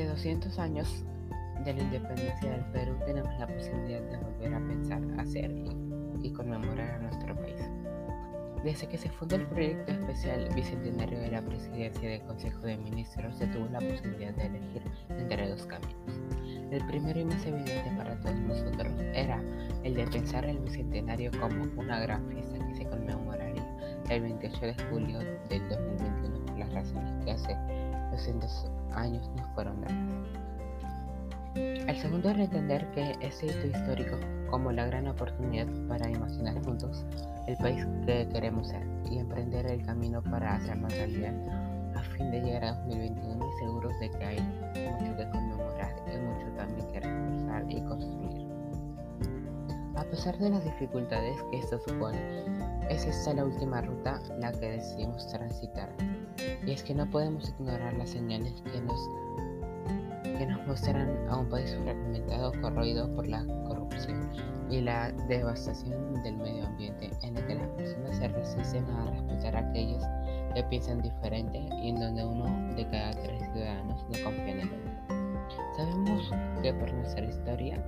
200 años de la independencia del Perú tenemos la posibilidad de volver a pensar, hacer y, conmemorar a nuestro país. Desde que se fundó el proyecto especial bicentenario de la presidencia del Consejo de Ministros, se tuvo la posibilidad de elegir entre dos caminos. El primero y más evidente para todos nosotros era el de pensar el bicentenario como una gran fiesta que se conmemoraría el 28 de julio del 2021 por las razones que hace 200 años nos fueron dadas. El segundo es entender que ese hito histórico como la gran oportunidad para imaginar juntos el país que queremos ser y emprender el camino para hacerlo realidad a fin de llegar a 2021 y seguros de que hay mucho que conmemorar y mucho también que reforzar y construir. A pesar de las dificultades que esto supone, es esta la última ruta la que decidimos transitar. Y es que no podemos ignorar las señales que nos que nos muestran a un país fragmentado, corroído por la corrupción y la devastación del medio ambiente, en el que las personas se resisten a respetar a aquellos que piensan diferente y en donde uno de cada tres ciudadanos no confía en el otro. Sabemos que por nuestra historia,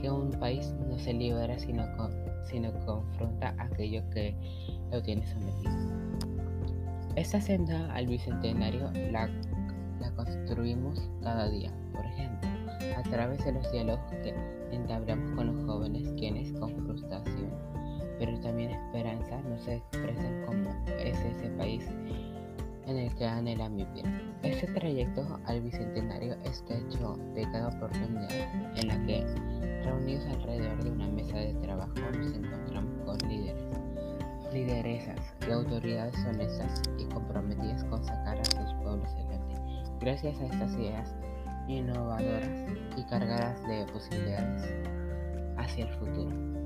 que un país no se libera sino, sino confronta aquello que lo tiene sometido. Esta senda al bicentenario la construimos cada día, por ejemplo, a través de los diálogos que entablamos con los jóvenes quienes con frustración, pero también esperanza nos expresan como es ese país en el que anhelan vivir. Este trayecto al Bicentenario está hecho de cada oportunidad en la que, reunidos alrededor de una mesa de trabajo, nos encontramos con líderes, y autoridades honestas y comprometidas con sacar a sus pueblos Gracias a estas ideas innovadoras y cargadas de posibilidades hacia el futuro.